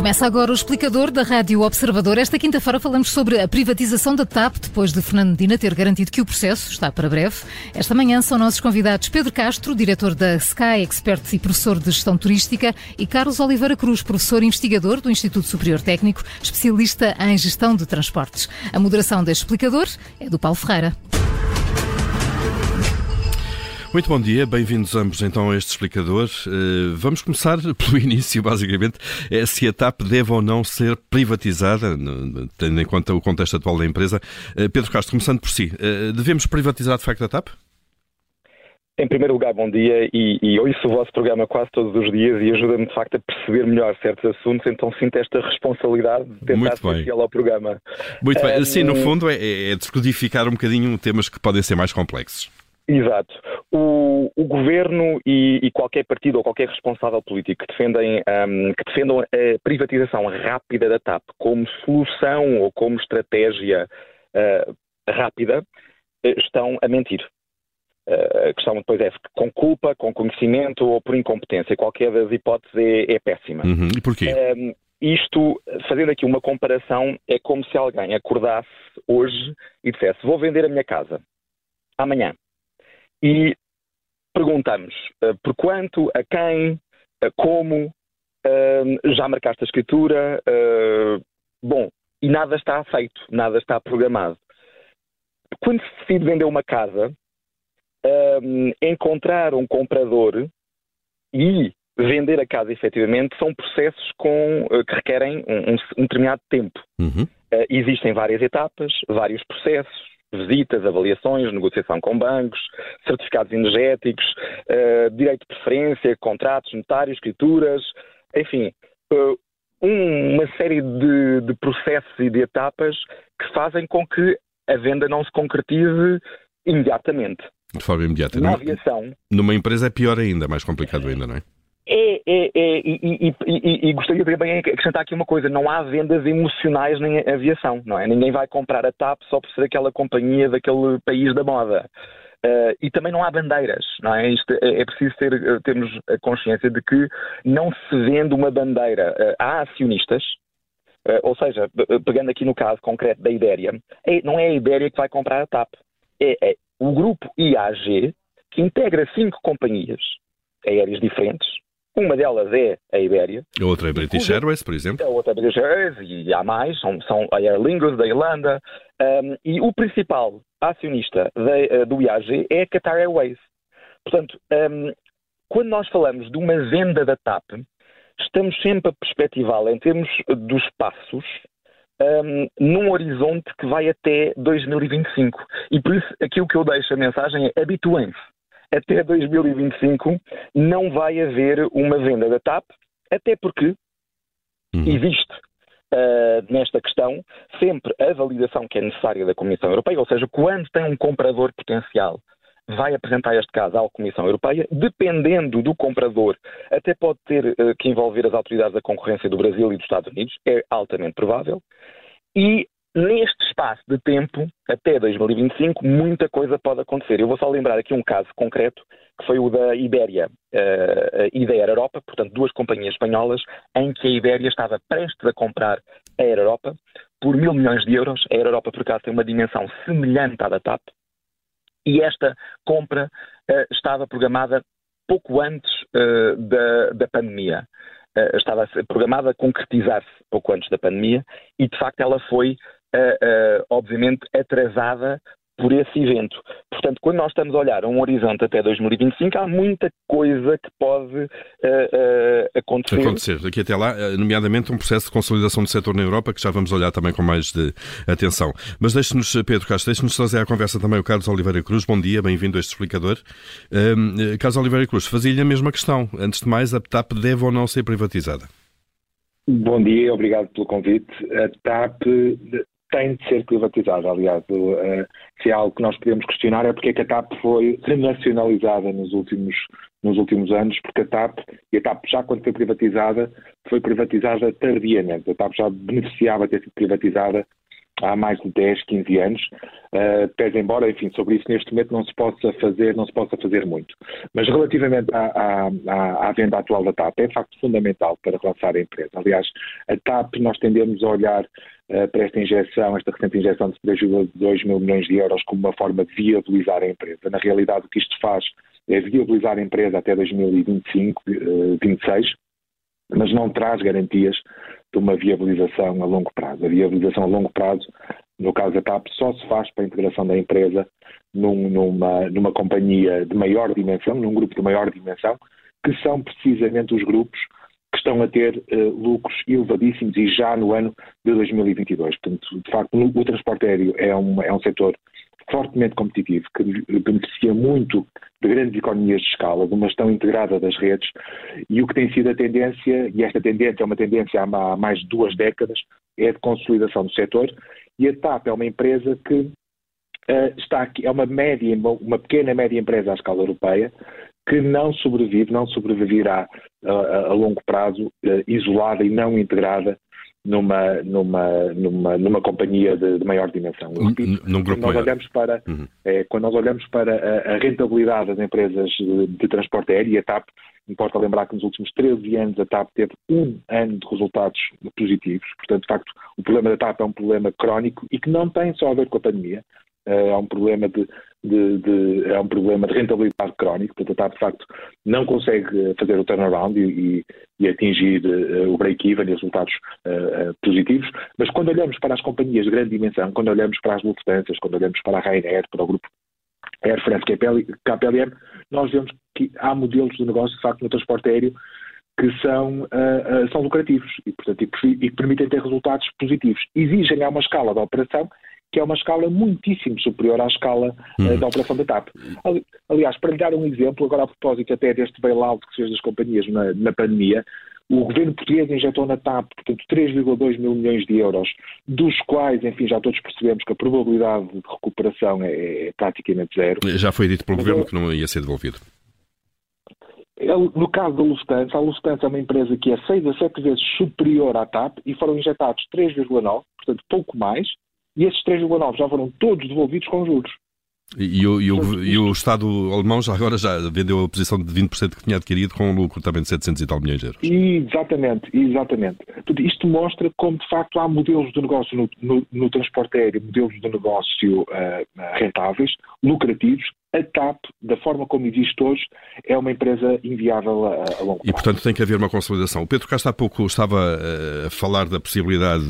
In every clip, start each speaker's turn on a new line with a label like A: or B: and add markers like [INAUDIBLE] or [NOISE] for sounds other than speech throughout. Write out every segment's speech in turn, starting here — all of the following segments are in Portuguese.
A: Começa agora o explicador da Rádio Observador. Esta quinta-feira falamos sobre a privatização da TAP, depois de Fernando ter garantido que o processo está para breve. Esta manhã são nossos convidados Pedro Castro, diretor da Sky Expert e professor de gestão turística, e Carlos Oliveira Cruz, professor investigador do Instituto Superior Técnico, especialista em gestão de transportes. A moderação deste explicador é do Paulo Ferreira.
B: Muito bom dia, bem-vindos ambos então a este explicador. Uh, vamos começar [LAUGHS] pelo início, basicamente, é se a TAP deve ou não ser privatizada, tendo em conta o contexto atual da empresa. Uh, Pedro Castro, começando por si, uh, devemos privatizar de facto a TAP?
C: Em primeiro lugar, bom dia e, e ouço o vosso programa quase todos os dias e ajuda-me de facto a perceber melhor certos assuntos, então sinto esta responsabilidade de tentar fiel ao programa.
B: Muito bem, sim, no fundo é, é descodificar um bocadinho temas que podem ser mais complexos.
C: Exato. O, o governo e, e, qualquer partido ou qualquer responsável político que, defendem, um, que defendam a privatização rápida da TAP como solução ou como estratégia uh, rápida eh, estão a mentir. Uh, a questão depois é com culpa, com conhecimento ou por incompetência. Qualquer das hipóteses é, é péssima.
B: Uhum. E porquê? Um,
C: isto, fazendo aqui uma comparação, é como se alguém acordasse hoje e dissesse: Vou vender a minha casa amanhã e perguntamos uh, por quanto, a quem, uh, como, uh, já marcaste a escritura, bom, e nada está feito, nada está programado. Quando se decide vender uma casa, encontrar um comprador e vender a casa efetivamente são processos com, que requerem um, um determinado tempo. Uhum. existem várias etapas, vários processos, visitas, avaliações, negociação com bancos, certificados energéticos, uh, direito de preferência, contratos notários, escrituras, enfim, uh, um, uma série de, de, processos e de etapas que fazem com que a venda não se concretize imediatamente.
B: De forma imediata.
C: Na aviação.
B: Numa empresa é pior ainda, mais complicado ainda, não é?
C: É, é, e, e, e, gostaria também de acrescentar aqui uma coisa: não há vendas emocionais nem aviação, não é? Ninguém vai comprar a TAP só por ser aquela companhia daquele país da moda. Uh, e também não há bandeiras, não é? Isto é, é preciso ter, eh, termos a consciência de que não se vende uma bandeira. Uh, há acionistas, uh, ou seja, pegando aqui no caso concreto da Ibéria, é, não é a Ibéria que vai comprar a TAP, é, é o grupo IAG que integra cinco companhias aéreas diferentes, uma delas é a Ibéria.
B: A outra é a British Airways, por exemplo.
C: A outra é a British Airways e há mais, são, são a Aer Lingus da Irlanda. Um, e o principal acionista de, uh, do IAG é a Qatar Airways. Portanto, um, quando nós falamos de uma venda da TAP, estamos sempre a perspectivá-la em termos dos passos um, num horizonte que vai até 2025. E por isso, aquilo que eu deixo a mensagem é habituem-se até 2025 não vai haver uma venda da TAP, até porque uhum. existe uh, nesta questão sempre a validação que é necessária da Comissão Europeia, ou seja, quando tem um comprador potencial vai apresentar este caso à Comissão Europeia, dependendo do comprador, até pode ter uh, que envolver as autoridades da concorrência do Brasil e dos Estados Unidos, é altamente provável, e Neste espaço de tempo, até 2025, muita coisa pode acontecer. Eu vou só lembrar aqui um caso concreto, que foi o da Ibéria uh, e da Air Europa, portanto, duas companhias espanholas, em que a Ibéria estava prestes a comprar a Air Europa por mil milhões de euros. A Air Europa, por acaso, tem uma dimensão semelhante à da TAP, e esta compra uh, estava programada pouco antes uh, da, da pandemia. Uh, estava programada a concretizar-se pouco antes da pandemia e, de facto, ela foi uh, obviamente, atrasada por esse evento. Portanto, quando nós estamos a olhar a um horizonte até 2025, há muita coisa que pode uh, uh, acontecer.
B: Acontecer. Daqui até lá, nomeadamente um processo de consolidação do setor na Europa, que já vamos olhar também com mais de atenção. Mas deixe-nos, Pedro Castro, deixe-nos trazer à conversa também o Carlos Oliveira Cruz. Bom dia, bem-vindo a este explicador. Uh, Carlos Oliveira Cruz, fazia-lhe a mesma questão. Antes de mais, a TAP deve ou não ser privatizada?
D: Bom dia, obrigado pelo convite. A TAP tem de ser privatizada. Aliás, uh, se há algo que nós podemos questionar é porque a TAP foi [LAUGHS] renacionalizada nos últimos, nos últimos anos, porque a TAP, e a TAP já quando foi privatizada, foi privatizada tardiamente. A TAP já beneficiava de ter sido privatizada há mais de 10, 15 anos, uh, pese embora, enfim, sobre isso neste momento não se possa fazer, não se possa fazer muito. Mas relativamente à, à, à venda atual da TAP, é de facto fundamental para relançar a empresa. Aliás, a TAP nós tendemos a olhar uh, para esta injeção, esta recente injeção de 3,2 mil milhões de euros como uma forma de viabilizar a empresa. Na realidade, o que isto faz é viabilizar a empresa até 2025, uh, 26, mas não traz garantias de uma viabilização a longo prazo. A viabilização a longo prazo, no caso da TAP, só se faz para a integração da empresa num, numa, numa companhia de maior dimensão, num grupo de maior dimensão, que são precisamente os grupos que estão a ter uh, lucros elevadíssimos e já no ano de 2022. Portanto, de facto, o transporte aéreo é um, é um setor fortemente competitivo, que beneficia muito de grandes economias de escala, de uma gestão integrada das redes, e o que tem sido a tendência, e esta tendência é uma tendência há mais de duas décadas, é de consolidação do setor, e a TAP é uma empresa que uh, está aqui, é uma média, uma pequena média empresa à escala europeia, que não sobrevive, não sobreviverá uh, a longo prazo, uh, isolada e não integrada numa, numa, numa, numa companhia de, de maior dimensão.
B: Repito, Num grupo
D: quando nós olhamos para uhum. é, Quando nós olhamos para a, a rentabilidade das empresas de, de, transporte aéreo, a TAP, importa lembrar que nos últimos 13 anos a TAP teve um ano de resultados positivos, portanto, de facto, o problema da TAP é um problema crónico e que não tem só a ver com a pandemia, é um problema de, de, de, é um problema de rentabilidade crónico, portanto a TAP de facto não consegue fazer o turnaround e, e, e atingir uh, o break-even e resultados uh, positivos, mas quando olhamos para as companhias de grande dimensão, quando olhamos para as Lufthansa, quando olhamos para a Ryanair, para o grupo Air France KPLM, nós vemos que há modelos de negócio de facto no transporte aéreo que são, são lucrativos e, portanto, e, e permitem ter resultados positivos. Exigem a uma escala de operação que é uma escala muitíssimo superior à escala uh, da operação da TAP. Aliás, para lhe dar um exemplo, agora a propósito até deste bailout que se fez das companhias na, na pandemia, o governo português injetou na TAP, portanto, 3,2 mil milhões de euros, dos quais, enfim, já todos percebemos que a probabilidade de recuperação é, é praticamente zero.
B: Já foi dito pelo Mas governo eu... que não ia ser devolvido.
D: No caso da Lufthansa, a Lufthansa é uma empresa que é 6 a 7 vezes superior à TAP e foram injetados 3,9, portanto pouco mais, e esses 3,9 já foram todos devolvidos com juros.
B: E, e, o, e, o, e, o, Estado alemão já agora já vendeu a posição de 20% que tinha adquirido com um lucro também de 700 e tal milhões de euros.
D: Exatamente, exatamente. Isto mostra como de facto há modelos de negócio no, no, no transporte aéreo, modelos de negócio uh, rentáveis, lucrativos, a TAP, da forma como existe hoje, é uma empresa inviável a, a longo prazo.
B: E, portanto, tem que haver uma consolidação. O Pedro Castro há pouco estava eh, a falar da possibilidade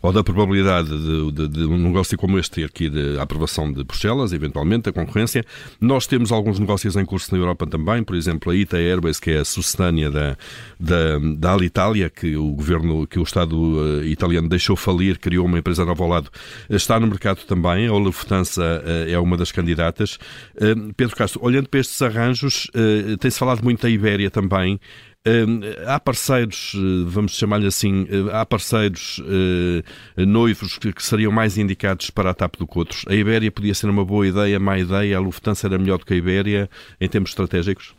B: ou da probabilidade de, de, de, um negócio como este ter aqui de aprovação de Bruxelas, eventualmente, a concorrência. Nós temos alguns negócios em curso na Europa também, por exemplo, a Ita Airways, que é a sucedânea da, da, da Alitalia, que o governo, que o Estado uh, italiano deixou falir, criou uma empresa nova ao lado, está no mercado também. A Lufthansa é uma das candidatas. Pedro Castro, olhando para estes arranjos, uh, tem-se falado muito da Ibéria também. Há parceiros, uh, vamos chamar-lhe assim, há parceiros noivos que, seriam mais indicados para a TAP do que outros. A Ibéria podia ser uma boa ideia, má ideia, a Lufthansa era melhor do que a Ibéria em termos estratégicos?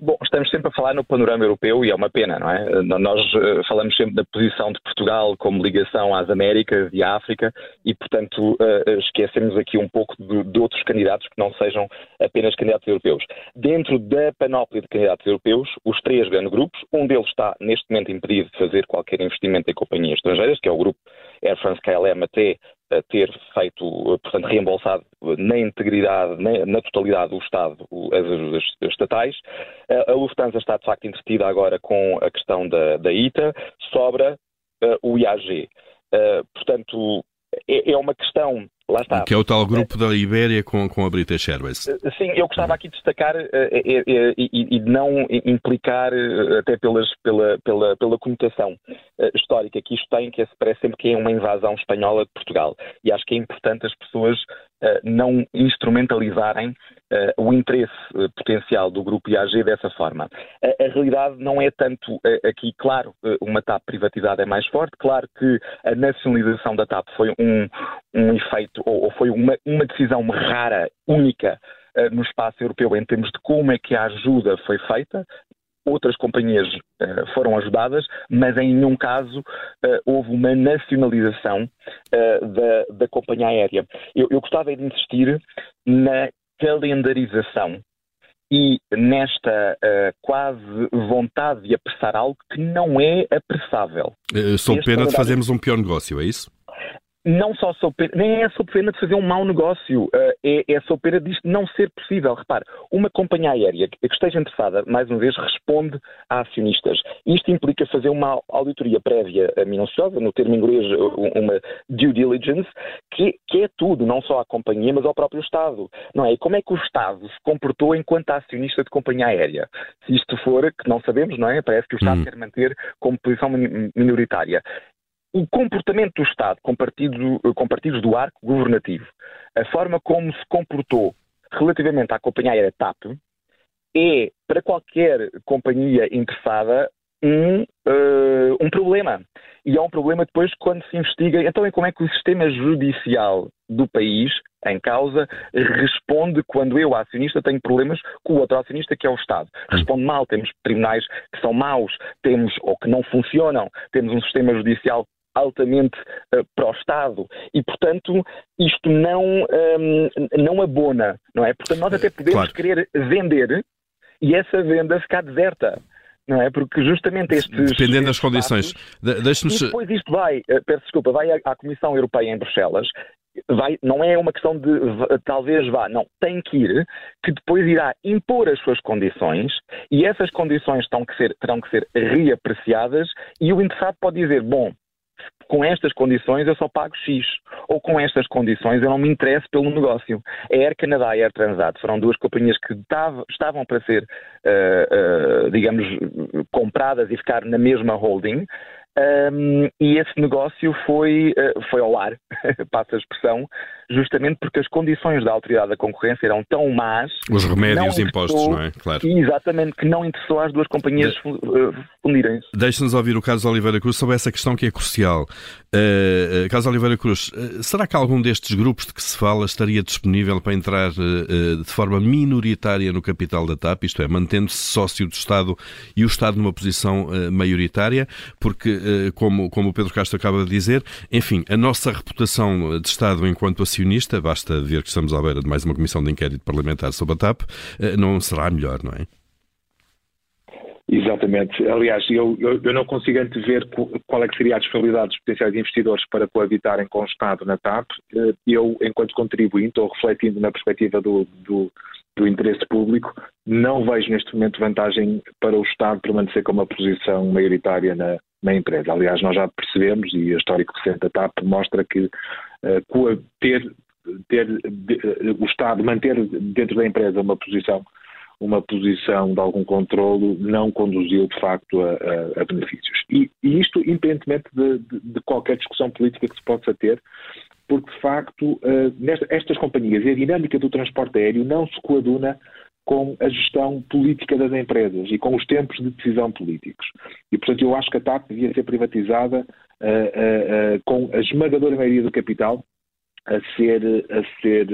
C: Bom, estamos sempre a falar no panorama europeu e é uma pena, não é? Nós uh, falamos sempre da posição de Portugal como ligação às Américas e à África e, portanto, uh, esquecemos aqui um pouco de, de, outros candidatos que não sejam apenas candidatos europeus. Dentro da panóplia de candidatos europeus, os três grandes grupos, um deles está neste momento impedido de fazer qualquer investimento em companhias estrangeiras, que é o grupo Air France KLM até ter feito, portanto, reembolsado na integridade, na, totalidade do Estado as ajudas estatais. A Lufthansa está, de facto, entretida agora com a questão da, da ITA, sobra uh, o IAG. Uh, portanto, é, é, uma questão Lá está.
B: Que é o tal grupo da Ibéria com, com a British Airways.
C: Sim, eu gostava aqui de destacar uh, uh, e, e, de não implicar, até pelas, pela, pela, pela conotação histórica que isto tem, que parece sempre que é uma invasão espanhola de Portugal. E acho que é importante as pessoas não instrumentalizarem o interesse potencial do grupo IAG dessa forma. A, a realidade não é tanto aqui, claro, uma TAP privatizada é mais forte, claro que a nacionalização da TAP foi um, um efeito, ou, ou foi uma, uma decisão rara, única, uh, no espaço europeu em termos de como é que a ajuda foi feita, outras companhias uh, foram ajudadas, mas em nenhum caso uh, houve uma nacionalização uh, da, da companhia aérea. Eu, eu gostava de insistir na calendarização e nesta quase vontade de apressar algo que não é apressável.
B: Sou pena de fazermos um pior negócio, é isso?
C: Não só sou pena, nem é sob pena de fazer um mau negócio, uh, é, é sob pena disto não ser possível. Repare, uma companhia aérea que esteja interessada, mais uma vez, responde a acionistas. Isto implica fazer uma auditoria prévia minuciosa, no termo inglês, uma due diligence, que, que, é tudo, não só à companhia, mas ao próprio Estado. Não é? E como é que o Estado se comportou enquanto acionista de companhia aérea? Se isto for, que não sabemos, não é? Parece que o Estado hum. quer manter como posição minoritária o comportamento do Estado com, partido, com partidos do arco governativo, a forma como se comportou relativamente à companhia aérea TAP, é, para qualquer companhia interessada, um, uh, um problema. E é um problema depois quando se investiga. Então, é como é que o sistema judicial do país, em causa, responde quando eu, acionista, tenho problemas com o outro acionista, que é o Estado. Responde mal. Temos tribunais que são maus, temos ou que não funcionam, temos um sistema judicial altamente uh, para o Estado. E, portanto, isto não, um, ehm, não abona, não é? Portanto, nós até podemos claro. querer vender e essa venda ficar deserta. Não é? Porque justamente estes.
B: Dependendo das condições.
C: Depois isto vai, uh, peço desculpa, vai à, à Comissão Europeia em Bruxelas Vai, não é uma questão de talvez vá, não, tem que ir, que depois irá impor as suas condições e essas condições terão que ser, terão que ser reapreciadas e o interessado pode dizer, bom, com estas condições eu só pago X, ou com estas condições eu não me interesso pelo negócio. A Air Canada e a Air Transat foram duas companhias que estavam para ser, uh, uh, digamos, compradas e ficar na mesma holding, um, e esse negócio foi, uh, foi ao ar, [LAUGHS] passa a expressão, justamente porque as condições da autoridade da concorrência eram tão más.
B: Os remédios impostos, não é?
C: Claro. Exatamente, que não interessou às duas companhias de... Eh, fundirem-se.
B: Deixe-nos ouvir o Carlos Oliveira Cruz sobre essa questão que é crucial. Uh, Carlos Oliveira Cruz, uh, será que algum destes grupos de que se fala estaria disponível para entrar uh, de forma minoritária no capital da TAP, isto é, mantendo-se sócio do Estado e o Estado numa posição maioritária? Porque como, como o Pedro Castro acaba de dizer, enfim, a nossa reputação de Estado enquanto basta ver que estamos à beira de mais uma comissão de inquérito parlamentar sobre a TAP, eh, não será melhor, não é?
D: Exatamente. Aliás, eu, eu, eu, não consigo antever qual é que seria a disponibilidade dos potenciais investidores para coabitarem com o Estado na TAP. Eh, eu, enquanto contribuinte, ou refletindo na perspectiva do, do, do interesse público, não vejo neste momento vantagem para o Estado permanecer com uma posição maioritária na, na empresa. Aliás, nós já percebemos, e a história recente da TAP mostra que ter, ter de, uh, o Estado manter dentro da empresa uma posição uma posição de algum controlo não conduziu de facto a, a, a benefícios. E, e, isto independentemente de, de, de, qualquer discussão política que se possa ter, porque de facto uh, nesta, estas companhias e a dinâmica do transporte aéreo não se coaduna com a gestão política das empresas e com os tempos de decisão políticos. E, portanto, eu acho que a TAP devia ser privatizada uh, uh, uh, com a esmagadora maioria do capital a ser, a ser,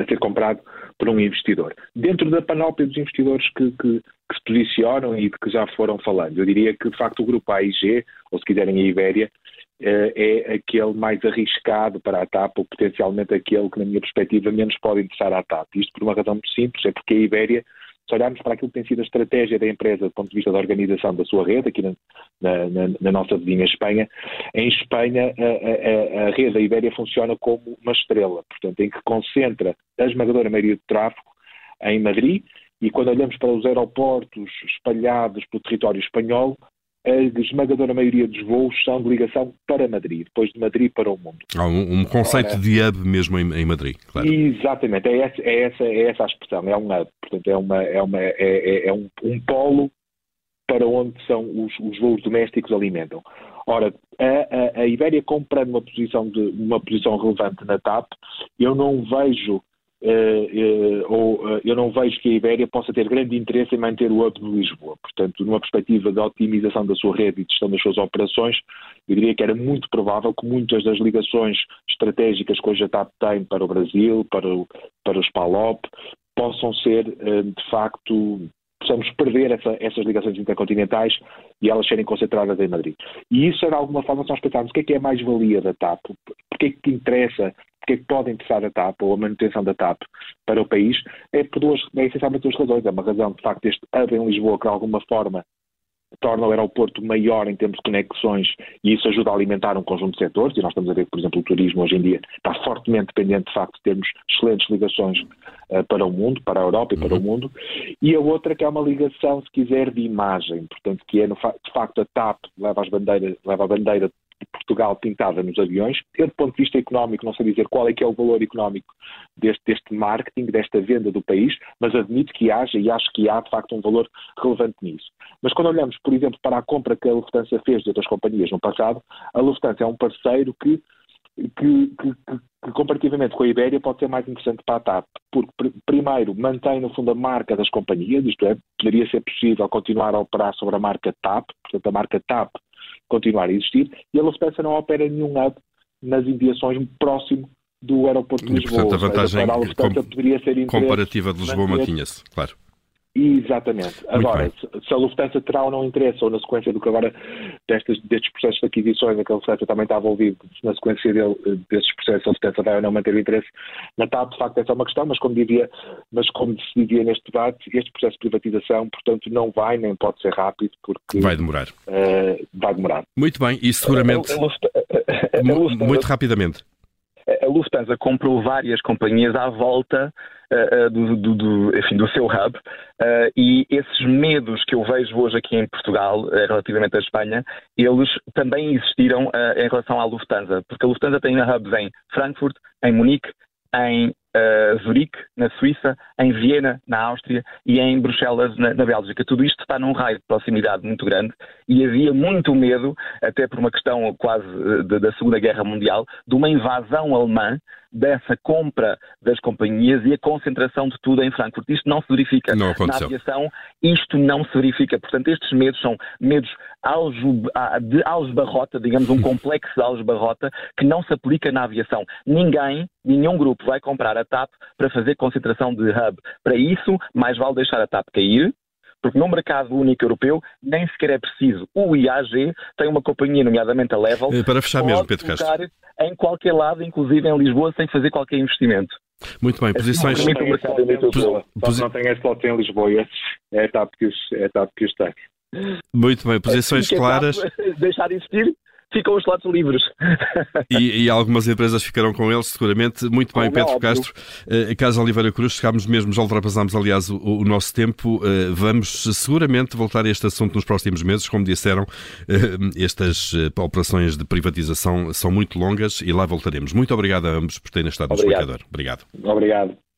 D: a ser comprado por um investidor. Dentro da panóplia dos investidores que, que, que, se posicionam e de que já foram falando, eu diria que, de facto, o grupo AIG, ou se quiserem a Ibéria, é aquele mais arriscado para a TAP, ou potencialmente aquele que, na minha perspectiva, menos pode interessar à TAP. Isto por uma razão muito simples, é porque a Ibéria, se olharmos para aquilo que tem sido a estratégia da empresa do ponto de vista da organização da sua rede, aqui na, na, na nossa vizinha Espanha, em Espanha a, a, a rede da Ibéria funciona como uma estrela, portanto, em que concentra a esmagadora maioria do tráfego em Madrid, e quando olhamos para os aeroportos espalhados pelo território espanhol, a esmagadora maioria dos voos são de ligação para Madrid, depois de Madrid para o mundo.
B: Há um, um conceito Ora, de hub mesmo em, em, Madrid, claro.
D: Exatamente, é essa, é, essa, é essa a expressão, é um hub, portanto é, uma, é, uma, é, é, é um, um, polo para onde são os, os voos domésticos alimentam. Ora, a, a, a Ibéria comprando uma posição, de, uma posição relevante na TAP, eu não vejo ou uh, eu não vejo que a Ibéria possa ter grande interesse em manter o hub de Lisboa. Portanto, numa perspectiva de otimização da sua rede e gestão das suas operações, eu diria que era muito provável que muitas das ligações estratégicas que hoje a TAP tem para o Brasil, para, o, para os PALOP, possam ser, de facto, possamos perder essa, essas ligações intercontinentais e elas serem concentradas em Madrid. E isso de alguma forma, se nós pensarmos o que é que é a mais-valia da TAP, porque é que interessa, porque é que pode interessar a TAP ou a manutenção da TAP para o país, é por duas, é essencialmente duas razões. É uma razão, de facto, este hub em Lisboa, que de alguma forma torna o aeroporto maior em termos de conexões e isso ajuda a alimentar um conjunto de setores, e nós estamos a ver que, por exemplo, o turismo hoje em dia está fortemente dependente, de facto, de termos excelentes ligações uh, para o mundo, para a Europa e para uhum. o mundo, e a outra que é uma ligação, se quiser, de imagem, portanto, que é, no, de facto, a TAP leva, as bandeiras, leva a bandeira de Portugal pintada nos aviões. Eu, do ponto de vista económico, não sei dizer qual é que é o valor económico deste, deste marketing, desta venda do país, mas admito que haja e acho que há, de facto, um valor relevante nisso. Mas quando olhamos, por exemplo, para a compra que a Lufthansa fez de outras companhias no passado, a Lufthansa é um parceiro que que, que, que, comparativamente com a Ibéria pode ser mais interessante para a TAP, porque pr primeiro mantém no fundo a marca das companhias, isto é, poderia ser possível continuar a operar sobre a marca TAP, portanto a marca TAP continuar a existir, e a Lufthansa não opera nenhum hub nas enviações próximo do aeroporto de Lisboa.
B: E, portanto, a vantagem seja, a com, comparativa de Lisboa mantinha-se, claro.
D: Exatamente. Agora, se, a Lufthansa terá ou não interesse, ou na sequência do que agora destes, destes processos de aquisições, em que a Lufthansa também está envolvido, na sequência dele, destes processos, a Lufthansa vai ou não manter o interesse na TAP, de facto, essa é uma questão, mas como, dizia, mas como se dizia neste debate, este processo de privatização, portanto, não vai nem pode ser rápido, porque.
B: Vai demorar.
D: Uh, vai demorar.
B: Muito bem, e seguramente. Muito rapidamente.
C: A Lufthansa comprou várias companhias à volta uh, do, do, do, enfim, do seu hub uh, e esses medos que eu vejo hoje aqui em Portugal relativamente à Espanha, eles também existiram em relação à Lufthansa, porque a Lufthansa tem hubs em Frankfurt, em Munique, em uh, Zurique, na Suíça, em Viena, na Áustria e em Bruxelas, na, na, Bélgica. Tudo isto está num raio de proximidade muito grande e havia muito medo, até por uma questão quase de, da Segunda Guerra Mundial, de uma invasão alemã dessa compra das companhias e a concentração de tudo em Frankfurt. Isto não se verifica.
B: Não
C: Na aviação, isto não se verifica. Portanto, estes medos são medos de algebarrota, digamos, um [LAUGHS] complexo de algebarrota que não se aplica na aviação. Ninguém, nenhum grupo vai comprar a TAP para fazer concentração de hub. Para isso, mais vale deixar a TAP cair, porque no mercado único europeu nem sequer é preciso. O IAG tem uma companhia, nomeadamente a Level,
B: eh, para fechar mesmo, Pedro Castro.
C: em qualquer lado, inclusive em Lisboa, sem fazer qualquer investimento.
B: Muito bem, posições.
D: Não tem Posi... não tem slot em Lisboa, é a etapa que os, é a etapa que os tem.
B: Muito bem, posições claras. [LAUGHS]
C: Deixar de existir ficam os slots livres.
B: E, e, algumas empresas ficarão com eles, seguramente. Muito bem, Pedro Castro. Uh, Caso Oliveira Cruz, chegámos mesmo, já ultrapassámos, aliás, o, o nosso tempo. Uh, vamos seguramente voltar a este assunto nos próximos meses. Como disseram, uh, estas operações de privatização são muito longas e lá voltaremos. Muito obrigado a ambos por terem estado no explicador. Obrigado.
D: Obrigado.